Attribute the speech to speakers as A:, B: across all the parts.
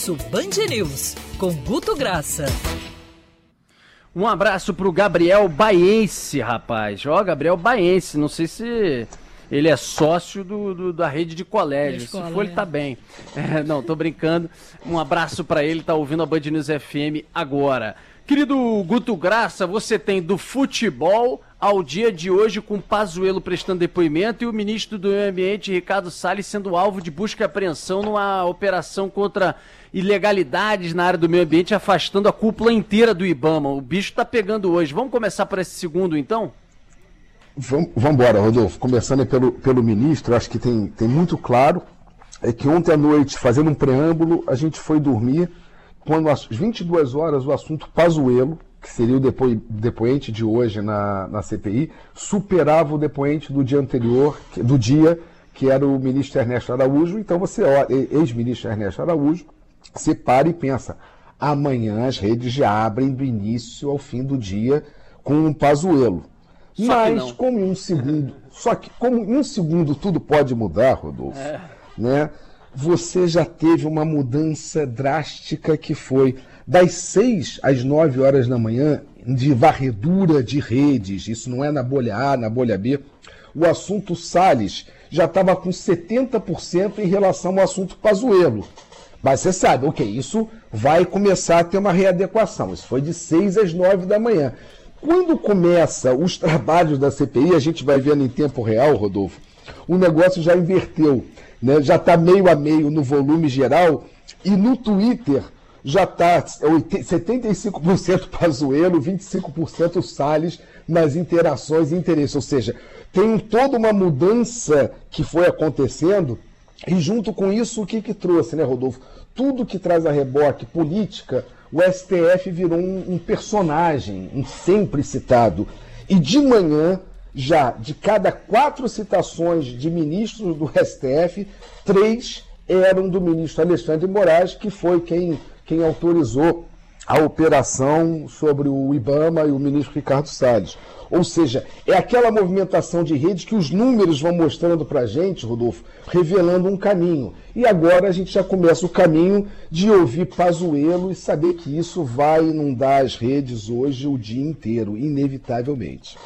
A: Almoço Band News, com Guto Graça.
B: Um abraço pro Gabriel Baense, rapaz. Ó, Gabriel Baense, não sei se ele é sócio do, do da rede de colégio. Escola, se for, ele tá bem. É, não, tô brincando. Um abraço para ele, tá ouvindo a Band News FM agora. Querido Guto Graça, você tem do futebol ao dia de hoje com Pazuello prestando depoimento e o ministro do Meio Ambiente, Ricardo Salles, sendo alvo de busca e apreensão numa operação contra ilegalidades na área do meio ambiente, afastando a cúpula inteira do Ibama. O bicho está pegando hoje. Vamos começar por esse segundo, então?
C: Vamos embora, Rodolfo. Começando pelo, pelo ministro, acho que tem, tem muito claro é que ontem à noite, fazendo um preâmbulo, a gente foi dormir quando às 22 horas o assunto Pazuello, que seria o depo, depoente de hoje na, na CPI, superava o depoente do dia anterior, do dia que era o ministro Ernesto Araújo. Então você, ex-ministro Ernesto Araújo, você para e pensa, amanhã as redes já abrem do início ao fim do dia com um Pazuello. Mas como em um segundo, só que como em um segundo tudo pode mudar, Rodolfo, é. né? Você já teve uma mudança drástica que foi das 6 às 9 horas da manhã de varredura de redes. Isso não é na bolha A, na bolha B. O assunto Salles já estava com 70% em relação ao assunto Pazuello. Mas você sabe, ok, isso vai começar a ter uma readequação. Isso foi de 6 às 9 da manhã. Quando começa os trabalhos da CPI, a gente vai vendo em tempo real, Rodolfo, o negócio já inverteu, né? já está meio a meio no volume geral, e no Twitter já está 75% Pazuello, 25% Salles nas interações e interesses. Ou seja, tem toda uma mudança que foi acontecendo, e junto com isso, o que, que trouxe, né, Rodolfo? Tudo que traz a reboque política o STF virou um, um personagem, um sempre citado. E de manhã, já de cada quatro citações de ministros do STF, três eram do ministro Alexandre Moraes, que foi quem, quem autorizou a operação sobre o IBAMA e o ministro Ricardo Salles. Ou seja, é aquela movimentação de rede que os números vão mostrando para a gente, Rodolfo, revelando um caminho. E agora a gente já começa o caminho de ouvir Pazuello e saber que isso vai inundar as redes hoje o dia inteiro, inevitavelmente.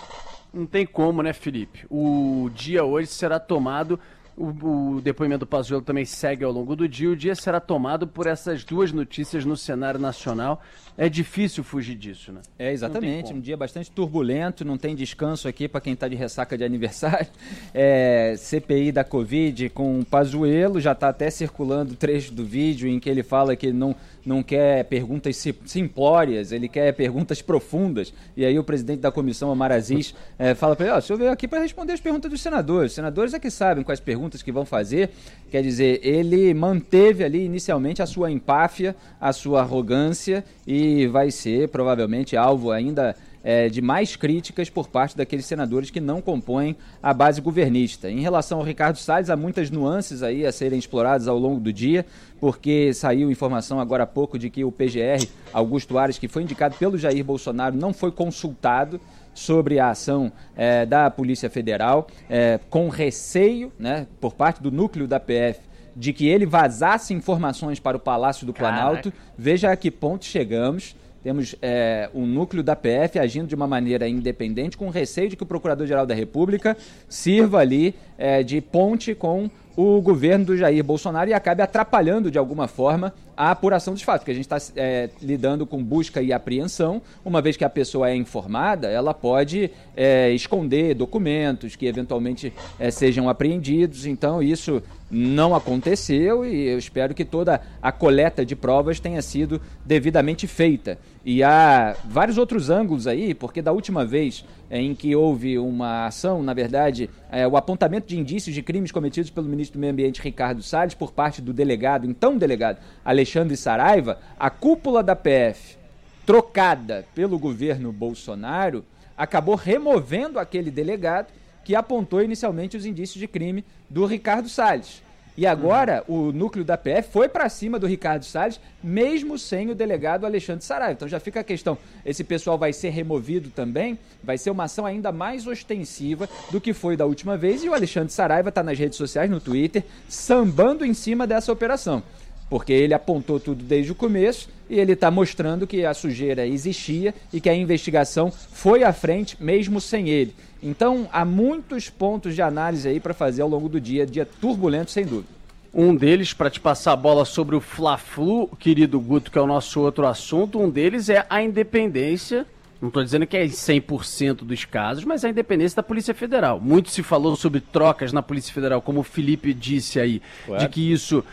B: Não tem como, né, Felipe? O dia hoje será tomado o, o, depoimento do Pazuello também segue ao longo do dia. O dia será tomado por essas duas notícias no cenário nacional. É difícil fugir disso, né?
D: É, exatamente. Um dia bastante turbulento, não tem descanso aqui para quem está de ressaca de aniversário. É, CPI da Covid com o Pazuello, já está até circulando trecho do vídeo em que ele fala que não não quer perguntas simplórias, ele quer perguntas profundas. E aí o presidente da comissão, Amar Aziz, é, fala para ele, ó, oh, o senhor veio aqui para responder as perguntas dos senadores. Os senadores é que sabem quais perguntas que vão fazer. Quer dizer, ele manteve ali inicialmente a sua empáfia, a sua arrogância e vai ser provavelmente alvo ainda é, de mais críticas por parte daqueles senadores que não compõem a base governista. Em relação ao Ricardo Salles, há muitas nuances aí a serem exploradas ao longo do dia, porque saiu informação agora há pouco de que o PGR, Augusto Ares, que foi indicado pelo Jair Bolsonaro, não foi consultado sobre a ação é, da Polícia Federal, é, com receio né, por parte do núcleo da PF de que ele vazasse informações para o Palácio do Planalto. Caraca. Veja a que ponto chegamos. Temos é, um núcleo da PF agindo de uma maneira independente, com receio de que o Procurador-Geral da República sirva ali é, de ponte com o governo do Jair Bolsonaro e acabe atrapalhando de alguma forma a apuração dos fatos, porque a gente está é, lidando com busca e apreensão. Uma vez que a pessoa é informada, ela pode é, esconder documentos que eventualmente é, sejam apreendidos. Então, isso não aconteceu e eu espero que toda a coleta de provas tenha sido devidamente feita. E há vários outros ângulos aí, porque da última vez em que houve uma ação, na verdade, é, o apontamento de indícios de crimes cometidos pelo ministro do Meio Ambiente Ricardo Salles por parte do delegado, então delegado Alexandre Saraiva, a cúpula da PF, trocada pelo governo Bolsonaro, acabou removendo aquele delegado que apontou inicialmente os indícios de crime do Ricardo Salles. E agora uhum. o núcleo da PF foi para cima do Ricardo Salles, mesmo sem o delegado Alexandre Saraiva. Então já fica a questão: esse pessoal vai ser removido também? Vai ser uma ação ainda mais ostensiva do que foi da última vez. E o Alexandre Saraiva está nas redes sociais, no Twitter, sambando em cima dessa operação. Porque ele apontou tudo desde o começo e ele está mostrando que a sujeira existia e que a investigação foi à frente mesmo sem ele. Então há muitos pontos de análise aí para fazer ao longo do dia, dia turbulento sem dúvida.
B: Um deles, para te passar a bola sobre o Fla-Flu, querido Guto, que é o nosso outro assunto, um deles é a independência não estou dizendo que é em 100% dos casos, mas a independência da Polícia Federal. Muito se falou sobre trocas na Polícia Federal, como o Felipe disse aí, Ué? de que isso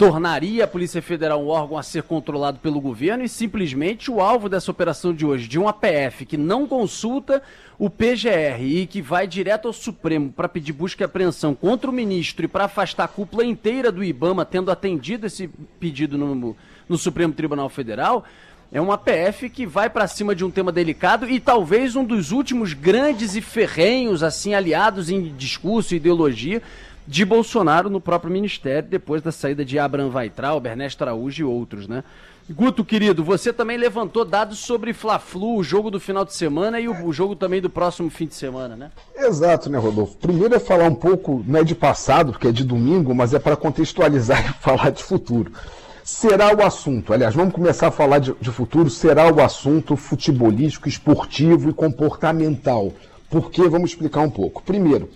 B: tornaria a Polícia Federal um órgão a ser controlado pelo governo e simplesmente o alvo dessa operação de hoje, de uma PF que não consulta o PGR e que vai direto ao Supremo para pedir busca e apreensão contra o ministro e para afastar a cúpula inteira do IBAMA, tendo atendido esse pedido no, no Supremo Tribunal Federal, é uma PF que vai para cima de um tema delicado e talvez um dos últimos grandes e ferrenhos, assim, aliados em discurso e ideologia de Bolsonaro no próprio ministério, depois da saída de Abraham Weitraub, Ernesto Araújo e outros, né? Guto, querido, você também levantou dados sobre Fla-Flu, o jogo do final de semana e o, o, jogo também do próximo fim de semana, né?
C: Exato, né, Rodolfo? Primeiro é falar um pouco, não é de passado, porque é de domingo, mas é para contextualizar e falar de futuro. Será o assunto, aliás, vamos começar a falar de, de futuro, será o assunto futebolístico, esportivo e comportamental. Por quê? Vamos explicar um pouco. Primeiro,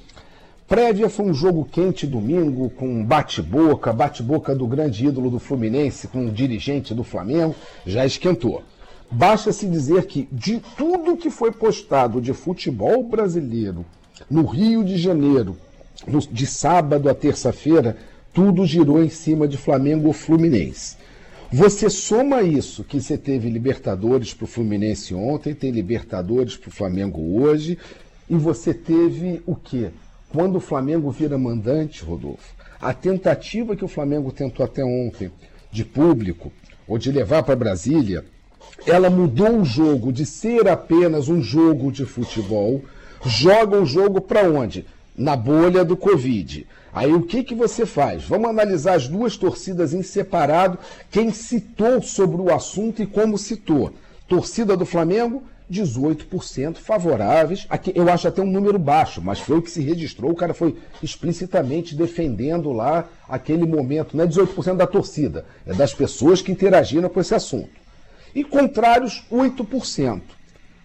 C: Prévia foi um jogo quente domingo, com bate-boca, bate-boca do grande ídolo do Fluminense, com o dirigente do Flamengo, já esquentou. Basta se dizer que de tudo que foi postado de futebol brasileiro no Rio de Janeiro, no, de sábado a terça-feira, tudo girou em cima de Flamengo ou Fluminense. Você soma isso, que você teve Libertadores para o Fluminense ontem, tem Libertadores para o Flamengo hoje, e você teve o quê? Quando o Flamengo vira mandante, Rodolfo, a tentativa que o Flamengo tentou até ontem de público, ou de levar para Brasília, ela mudou o jogo de ser apenas um jogo de futebol, joga o jogo para onde? Na bolha do Covid. Aí o que, que você faz? Vamos analisar as duas torcidas em separado, quem citou sobre o assunto e como citou. Torcida do Flamengo, 18% favoráveis. Aqui, eu acho até um número baixo, mas foi o que se registrou. O cara foi explicitamente defendendo lá aquele momento. Não é 18% da torcida, é das pessoas que interagiram com esse assunto. E contrários, 8%.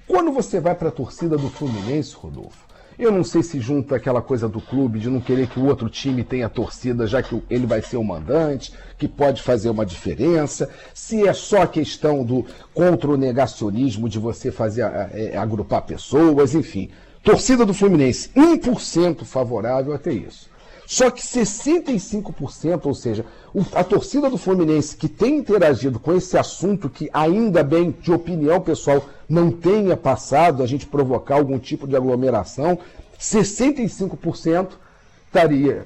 C: Quando você vai para a torcida do Fluminense, Rodolfo, eu não sei se junta aquela coisa do clube de não querer que o outro time tenha torcida, já que ele vai ser o mandante, que pode fazer uma diferença, se é só questão do contra o negacionismo de você fazer é, agrupar pessoas, enfim. Torcida do Fluminense, 1% favorável até isso. Só que 65%, ou seja, a torcida do Fluminense que tem interagido com esse assunto que ainda bem, de opinião pessoal, não tenha passado a gente provocar algum tipo de aglomeração, 65% estaria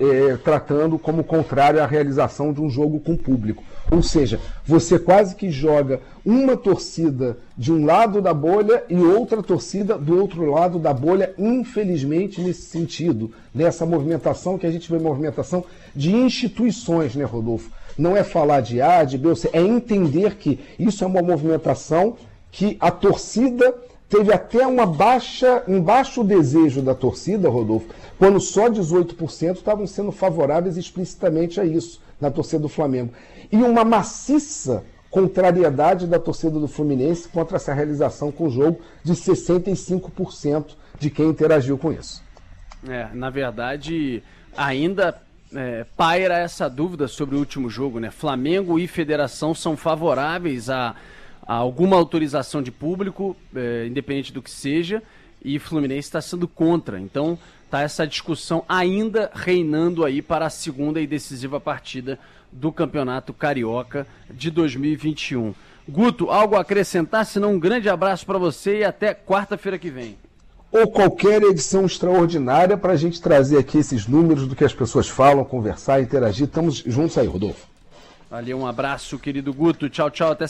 C: é, tratando como contrário à realização de um jogo com público. Ou seja, você quase que joga uma torcida de um lado da bolha e outra torcida do outro lado da bolha, infelizmente, nesse sentido, nessa movimentação que a gente vê movimentação de instituições, né, Rodolfo? Não é falar de A, de B, é entender que isso é uma movimentação que a torcida teve até uma baixa, um baixo desejo da torcida, Rodolfo, quando só 18% estavam sendo favoráveis explicitamente a isso na torcida do Flamengo. E uma maciça contrariedade da torcida do Fluminense contra essa realização com o jogo de 65% de quem interagiu com isso.
B: É, na verdade, ainda é, paira essa dúvida sobre o último jogo, né? Flamengo e Federação são favoráveis a, alguma autorização de público, é, independente do que seja, e Fluminense está sendo contra. Então, tá essa discussão ainda reinando aí para a segunda e decisiva partida do Campeonato Carioca de 2021. Guto, algo a acrescentar? Se não, um grande abraço para você e até quarta-feira que vem.
C: Ou qualquer edição extraordinária para a gente trazer aqui esses números do que as pessoas falam, conversar, interagir. Estamos juntos aí, Rodolfo.
B: Valeu, um abraço, querido Guto. Tchau, tchau, até